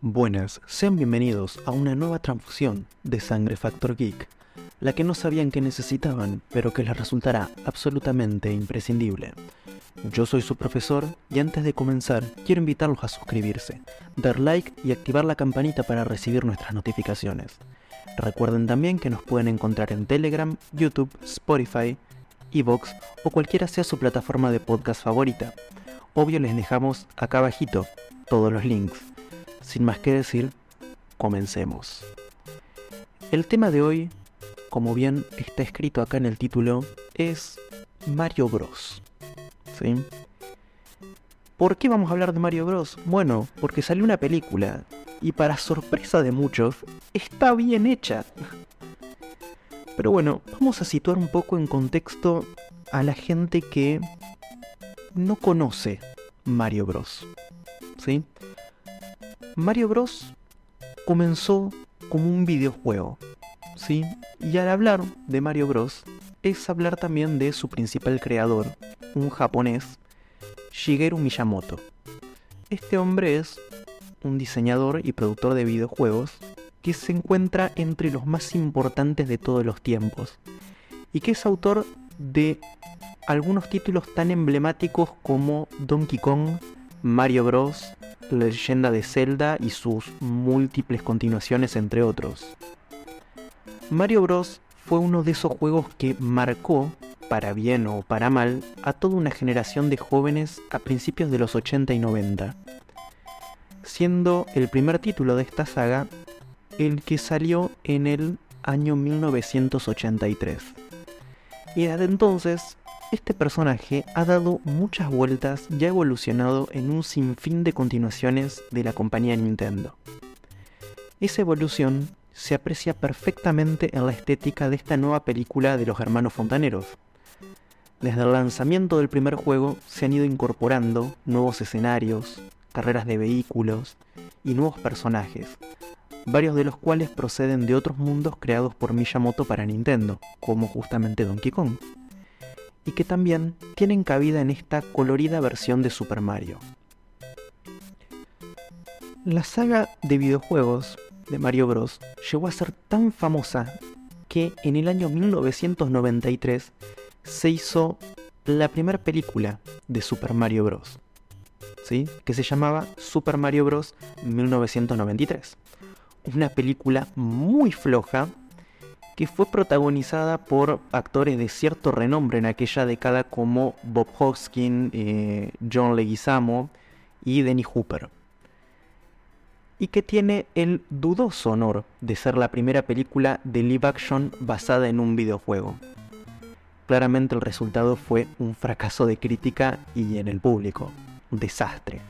Buenas, sean bienvenidos a una nueva transfusión de Sangre Factor Geek, la que no sabían que necesitaban, pero que les resultará absolutamente imprescindible. Yo soy su profesor y antes de comenzar quiero invitarlos a suscribirse, dar like y activar la campanita para recibir nuestras notificaciones. Recuerden también que nos pueden encontrar en Telegram, YouTube, Spotify, Evox o cualquiera sea su plataforma de podcast favorita. Obvio les dejamos acá abajito todos los links. Sin más que decir, comencemos. El tema de hoy, como bien está escrito acá en el título, es Mario Bros. ¿Sí? ¿Por qué vamos a hablar de Mario Bros? Bueno, porque salió una película y para sorpresa de muchos, está bien hecha. Pero bueno, vamos a situar un poco en contexto a la gente que no conoce Mario Bros. ¿Sí? Mario Bros comenzó como un videojuego, ¿sí? Y al hablar de Mario Bros es hablar también de su principal creador, un japonés, Shigeru Miyamoto. Este hombre es un diseñador y productor de videojuegos que se encuentra entre los más importantes de todos los tiempos y que es autor de algunos títulos tan emblemáticos como Donkey Kong, Mario Bros, La leyenda de Zelda y sus múltiples continuaciones entre otros. Mario Bros fue uno de esos juegos que marcó, para bien o para mal, a toda una generación de jóvenes a principios de los 80 y 90, siendo el primer título de esta saga el que salió en el año 1983. Y desde entonces, este personaje ha dado muchas vueltas y ha evolucionado en un sinfín de continuaciones de la compañía Nintendo. Esa evolución se aprecia perfectamente en la estética de esta nueva película de los hermanos fontaneros. Desde el lanzamiento del primer juego se han ido incorporando nuevos escenarios, carreras de vehículos y nuevos personajes, varios de los cuales proceden de otros mundos creados por Miyamoto para Nintendo, como justamente Donkey Kong, y que también tienen cabida en esta colorida versión de Super Mario. La saga de videojuegos de Mario Bros. llegó a ser tan famosa que en el año 1993 se hizo la primera película de Super Mario Bros. ¿sí? que se llamaba Super Mario Bros. 1993. Una película muy floja que fue protagonizada por actores de cierto renombre en aquella década como Bob Hoskin, eh, John Leguizamo y Denny Hooper y que tiene el dudoso honor de ser la primera película de live action basada en un videojuego. Claramente el resultado fue un fracaso de crítica y en el público, un desastre.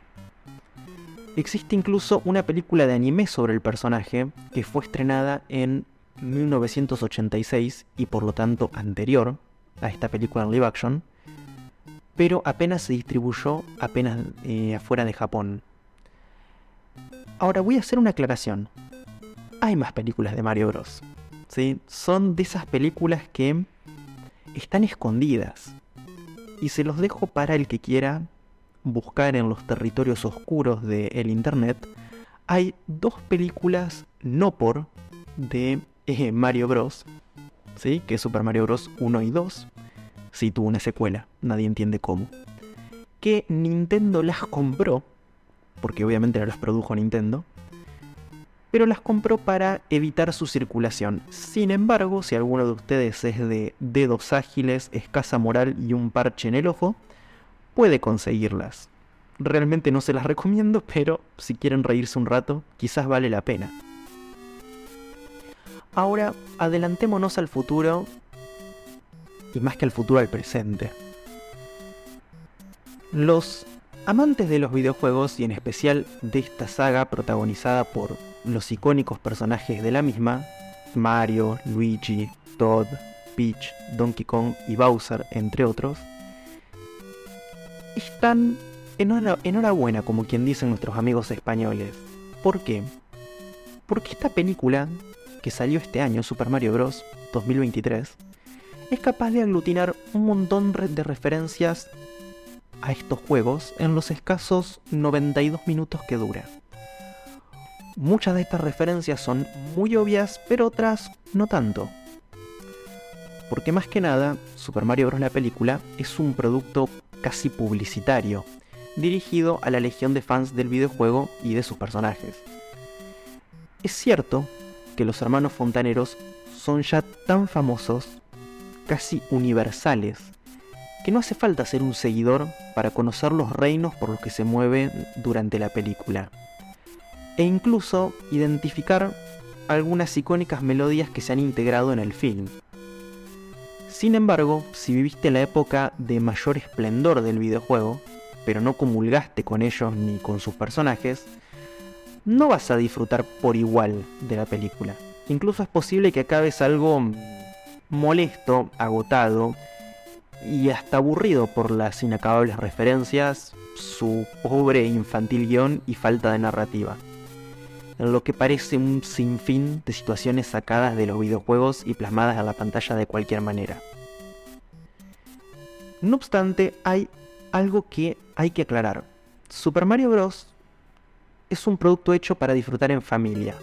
Existe incluso una película de anime sobre el personaje que fue estrenada en 1986 y por lo tanto anterior a esta película en live action, pero apenas se distribuyó apenas eh, afuera de Japón, Ahora voy a hacer una aclaración. Hay más películas de Mario Bros. ¿sí? Son de esas películas que están escondidas. Y se los dejo para el que quiera buscar en los territorios oscuros del internet. Hay dos películas no por de eh, Mario Bros. ¿sí? Que es Super Mario Bros. 1 y 2. Sí tuvo una secuela, nadie entiende cómo. Que Nintendo las compró porque obviamente no las produjo Nintendo, pero las compró para evitar su circulación. Sin embargo, si alguno de ustedes es de dedos ágiles, escasa moral y un parche en el ojo, puede conseguirlas. Realmente no se las recomiendo, pero si quieren reírse un rato, quizás vale la pena. Ahora, adelantémonos al futuro, y más que al futuro, al presente. Los Amantes de los videojuegos y en especial de esta saga protagonizada por los icónicos personajes de la misma, Mario, Luigi, Todd, Peach, Donkey Kong y Bowser, entre otros, están enhorabuena, como quien dicen nuestros amigos españoles. ¿Por qué? Porque esta película, que salió este año, Super Mario Bros. 2023, es capaz de aglutinar un montón de referencias a estos juegos en los escasos 92 minutos que dura. Muchas de estas referencias son muy obvias, pero otras no tanto. Porque más que nada, Super Mario Bros. la película es un producto casi publicitario, dirigido a la legión de fans del videojuego y de sus personajes. Es cierto que los hermanos fontaneros son ya tan famosos, casi universales, que no hace falta ser un seguidor para conocer los reinos por los que se mueve durante la película, e incluso identificar algunas icónicas melodías que se han integrado en el film. Sin embargo, si viviste la época de mayor esplendor del videojuego, pero no comulgaste con ellos ni con sus personajes, no vas a disfrutar por igual de la película. Incluso es posible que acabes algo molesto, agotado y hasta aburrido por las inacabables referencias, su pobre infantil guion y falta de narrativa. En lo que parece un sinfín de situaciones sacadas de los videojuegos y plasmadas en la pantalla de cualquier manera. No obstante, hay algo que hay que aclarar. Super Mario Bros. es un producto hecho para disfrutar en familia.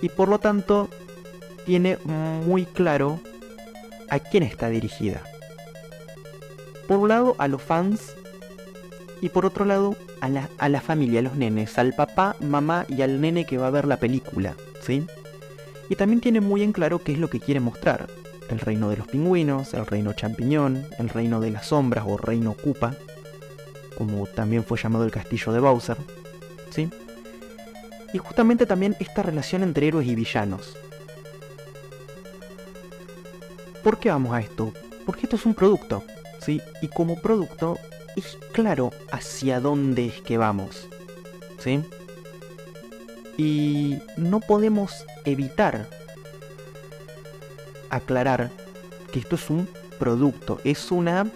Y por lo tanto, tiene muy claro a quién está dirigida. Por un lado, a los fans. Y por otro lado, a la, a la familia, a los nenes, al papá, mamá y al nene que va a ver la película, ¿sí? Y también tiene muy en claro qué es lo que quiere mostrar el reino de los pingüinos, el reino champiñón, el reino de las sombras o reino Koopa, como también fue llamado el castillo de Bowser, ¿sí? Y justamente también esta relación entre héroes y villanos. ¿Por qué vamos a esto? Porque esto es un producto, ¿sí? Y como producto es claro hacia dónde es que vamos, ¿sí? Y no podemos evitar aclarar que esto es un producto, es una,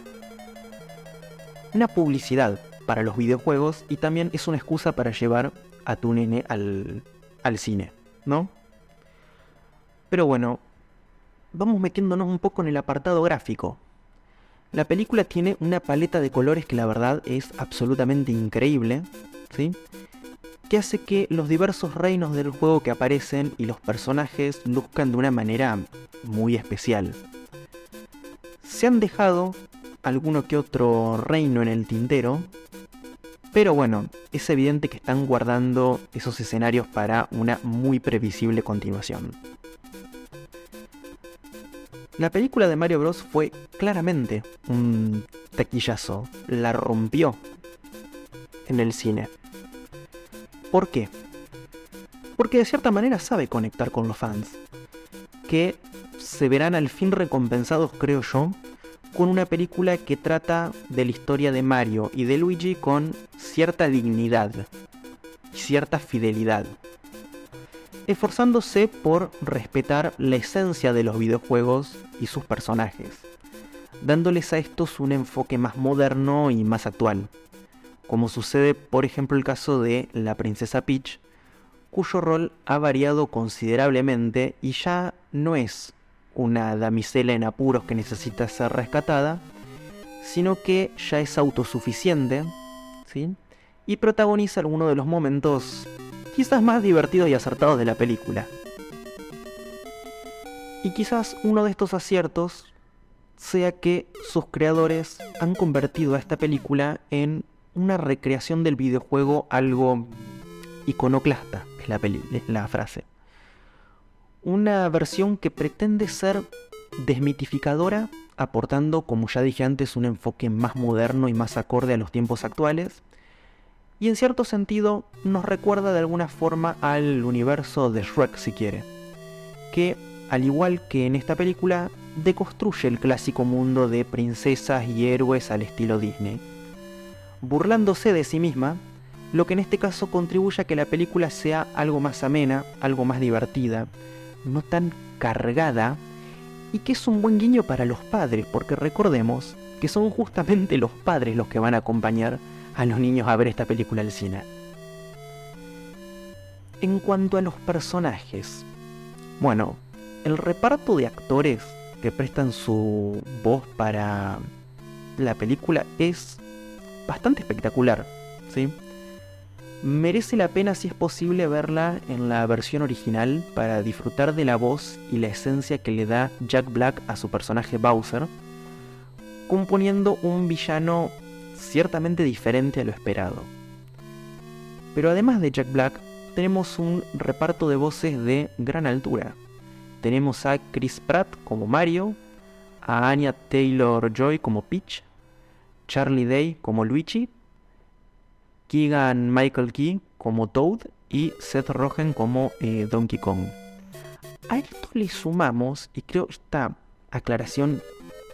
una publicidad para los videojuegos y también es una excusa para llevar a tu nene al, al cine, ¿no? Pero bueno, vamos metiéndonos un poco en el apartado gráfico. La película tiene una paleta de colores que la verdad es absolutamente increíble, ¿sí? que hace que los diversos reinos del juego que aparecen y los personajes luzcan de una manera muy especial. Se han dejado alguno que otro reino en el tintero, pero bueno, es evidente que están guardando esos escenarios para una muy previsible continuación. La película de Mario Bros. fue claramente un taquillazo, la rompió en el cine. ¿Por qué? Porque de cierta manera sabe conectar con los fans, que se verán al fin recompensados, creo yo, con una película que trata de la historia de Mario y de Luigi con cierta dignidad y cierta fidelidad, esforzándose por respetar la esencia de los videojuegos y sus personajes, dándoles a estos un enfoque más moderno y más actual como sucede por ejemplo el caso de la princesa Peach, cuyo rol ha variado considerablemente y ya no es una damisela en apuros que necesita ser rescatada, sino que ya es autosuficiente, ¿sí? Y protagoniza algunos de los momentos quizás más divertidos y acertados de la película. Y quizás uno de estos aciertos sea que sus creadores han convertido a esta película en una recreación del videojuego algo iconoclasta, es la, es la frase. Una versión que pretende ser desmitificadora, aportando, como ya dije antes, un enfoque más moderno y más acorde a los tiempos actuales. Y en cierto sentido nos recuerda de alguna forma al universo de Shrek si quiere. Que, al igual que en esta película, deconstruye el clásico mundo de princesas y héroes al estilo Disney burlándose de sí misma, lo que en este caso contribuye a que la película sea algo más amena, algo más divertida, no tan cargada y que es un buen guiño para los padres, porque recordemos que son justamente los padres los que van a acompañar a los niños a ver esta película al cine. En cuanto a los personajes, bueno, el reparto de actores que prestan su voz para la película es bastante espectacular, ¿sí? Merece la pena si es posible verla en la versión original para disfrutar de la voz y la esencia que le da Jack Black a su personaje Bowser, componiendo un villano ciertamente diferente a lo esperado. Pero además de Jack Black, tenemos un reparto de voces de gran altura. Tenemos a Chris Pratt como Mario, a Anya Taylor Joy como Peach, Charlie Day como Luigi, Keegan Michael Key como Toad y Seth Rogen como eh, Donkey Kong. A esto le sumamos, y creo esta aclaración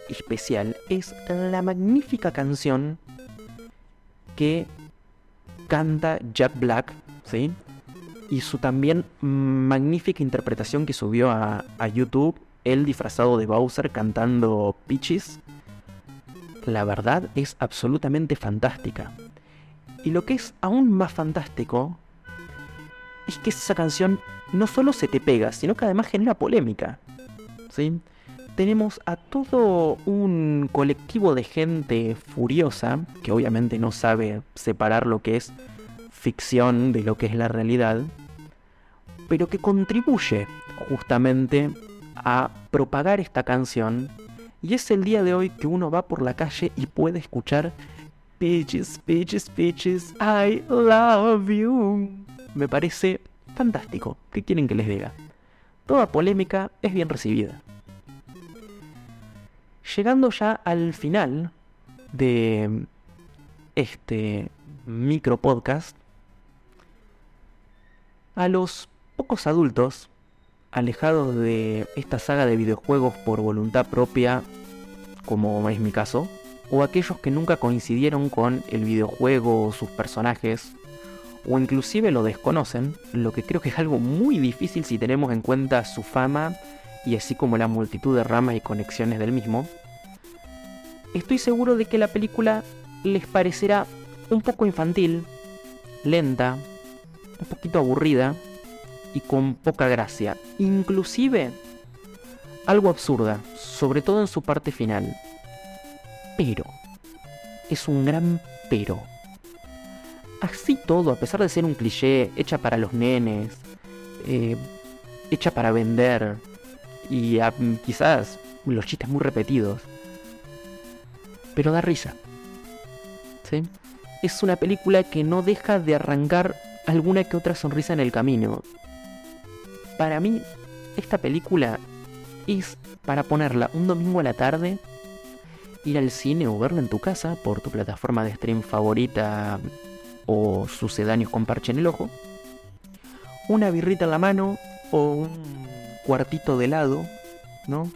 especial, es la magnífica canción que canta Jack Black, ¿sí? Y su también magnífica interpretación que subió a, a YouTube, él disfrazado de Bowser cantando Peaches. La verdad es absolutamente fantástica. Y lo que es aún más fantástico es que esa canción no solo se te pega, sino que además genera polémica. ¿Sí? Tenemos a todo un colectivo de gente furiosa, que obviamente no sabe separar lo que es ficción de lo que es la realidad, pero que contribuye justamente a propagar esta canción. Y es el día de hoy que uno va por la calle y puede escuchar Peaches, Peaches, Peaches, I love you. Me parece fantástico. ¿Qué quieren que les diga? Toda polémica es bien recibida. Llegando ya al final de este micro podcast, a los pocos adultos alejados de esta saga de videojuegos por voluntad propia, como es mi caso, o aquellos que nunca coincidieron con el videojuego o sus personajes, o inclusive lo desconocen, lo que creo que es algo muy difícil si tenemos en cuenta su fama y así como la multitud de ramas y conexiones del mismo, estoy seguro de que la película les parecerá un poco infantil, lenta, un poquito aburrida y con poca gracia, inclusive algo absurda, sobre todo en su parte final pero. Es un gran pero. Así todo, a pesar de ser un cliché, hecha para los nenes, eh, hecha para vender, y quizás los chistes muy repetidos, pero da risa. ¿Sí? Es una película que no deja de arrancar alguna que otra sonrisa en el camino. Para mí, esta película es para ponerla un domingo a la tarde ir al cine o verlo en tu casa por tu plataforma de stream favorita o sucedáneos con parche en el ojo, una birrita en la mano o un cuartito de helado, ¿no?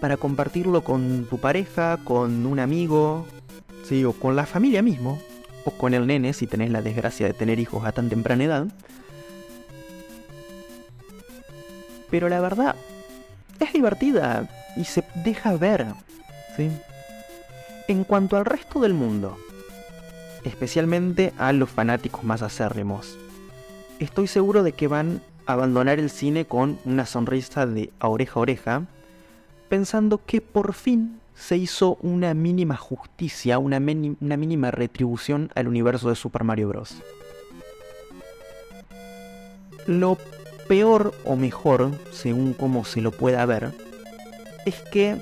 Para compartirlo con tu pareja, con un amigo, ¿sí? o con la familia mismo, o con el nene si tenés la desgracia de tener hijos a tan temprana edad. Pero la verdad, es divertida y se deja ver, ¿sí? En cuanto al resto del mundo, especialmente a los fanáticos más acérrimos, estoy seguro de que van abandonar el cine con una sonrisa de oreja a oreja, pensando que por fin se hizo una mínima justicia, una, una mínima retribución al universo de Super Mario Bros. Lo peor o mejor, según cómo se lo pueda ver, es que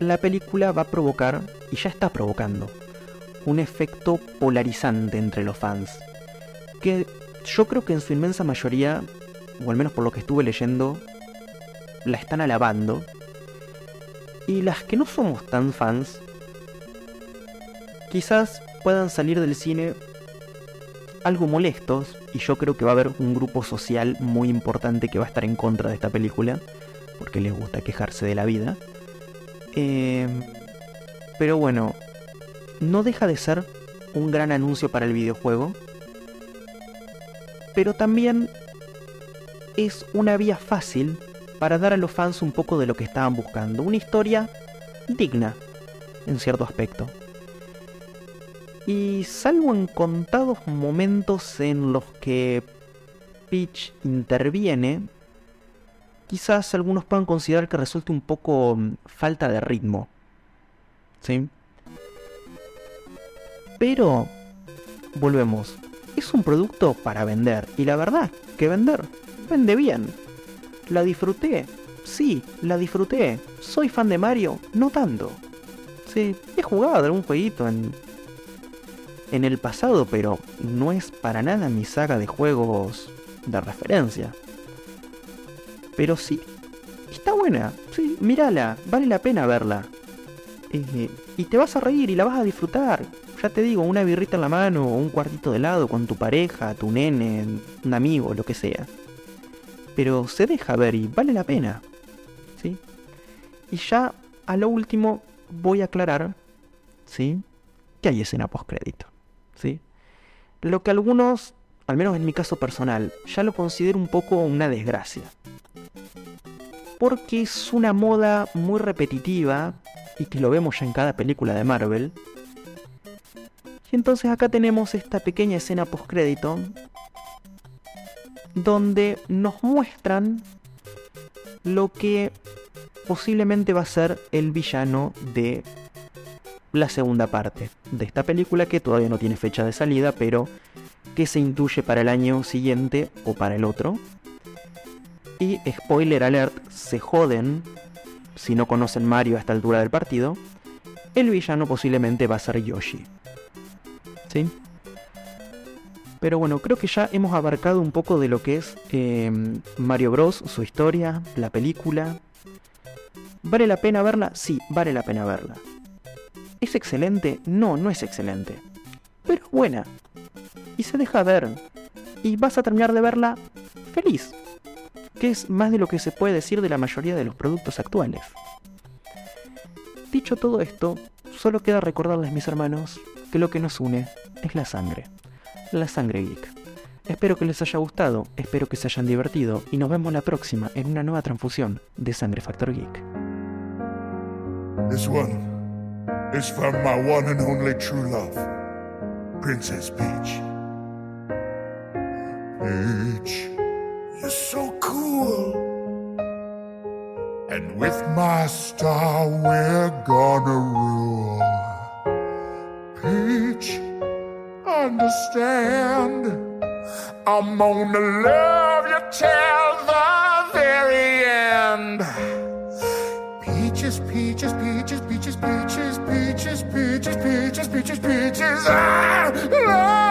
la película va a provocar, y ya está provocando, un efecto polarizante entre los fans. Que yo creo que en su inmensa mayoría, o al menos por lo que estuve leyendo, la están alabando. Y las que no somos tan fans, quizás puedan salir del cine algo molestos, y yo creo que va a haber un grupo social muy importante que va a estar en contra de esta película, porque les gusta quejarse de la vida. Em, pero bueno, no deja de ser un gran anuncio para el videojuego. Pero también es una vía fácil para dar a los fans un poco de lo que estaban buscando. Una historia digna, en cierto aspecto. Y salvo en contados momentos en los que Peach interviene, quizás algunos puedan considerar que resulte un poco mm, falta de ritmo. ¿Sí? Pero, volvemos, es un producto para vender. Y la verdad, que vender, vende bien. La disfruté, sí, la disfruté. Soy fan de Mario, no tanto. Sí, he jugado algún jueguito en, en el pasado, pero no es para nada mi saga de juegos de referencia. Pero sí, está buena, sí, mírala, vale la pena verla. Eh, y te vas a reír y la vas a disfrutar. Ya te digo, una birrita en la mano o un cuartito de lado con tu pareja, tu nene, un amigo, lo que sea. Pero se deja ver y vale la pena. ¿Sí? Y ya a lo último voy a aclarar, ¿sí? Que hay escena postcrédito. ¿Sí? Lo que algunos, al menos en mi caso personal, ya lo considero un poco una desgracia. Porque es una moda muy repetitiva y que lo vemos ya en cada película de Marvel. Y entonces acá tenemos esta pequeña escena postcrédito donde nos muestran lo que posiblemente va a ser el villano de la segunda parte de esta película que todavía no tiene fecha de salida, pero que se intuye para el año siguiente o para el otro. Y spoiler alert, se joden si no conocen Mario a esta altura del partido. El villano posiblemente va a ser Yoshi. ¿Sí? Pero bueno, creo que ya hemos abarcado un poco de lo que es em, Mario Bros, su historia, la película. ¿Vale la pena verla? Sí, vale la pena verla. ¿Es excelente? No, no es excelente. Pero buena. Y se deja ver. Y vas a terminar de verla feliz. Que es más de lo que se puede decir de la mayoría de los productos actuales. Dicho todo esto, solo queda recordarles mis hermanos que lo que nos une es la sangre. La sangre geek. Espero que les haya gustado, espero que se hayan divertido y nos vemos la próxima en una nueva transfusión de Sangre Factor Geek. This one is from my one and only true love, Princess Peach. Peach, you're so cool. And with my star, we're gonna rule. Peach, understand. I'm gonna love you till the very end. Peaches, peaches, peaches, peaches, peaches, peaches, peaches, peaches, peaches, peaches. I love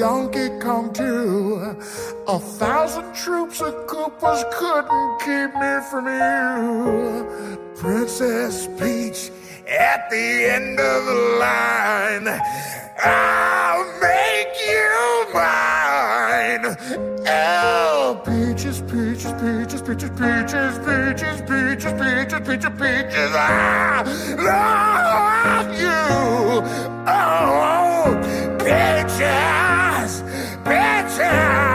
Donkey Kong too. A thousand troops of Koopas couldn't keep me from you. Princess Peach at the end of the line. I'll make you mine. Oh, peaches, peaches, peaches, peaches, peaches, peaches, peaches, peaches, peaches, peaches. I love you. Oh, peaches, was better.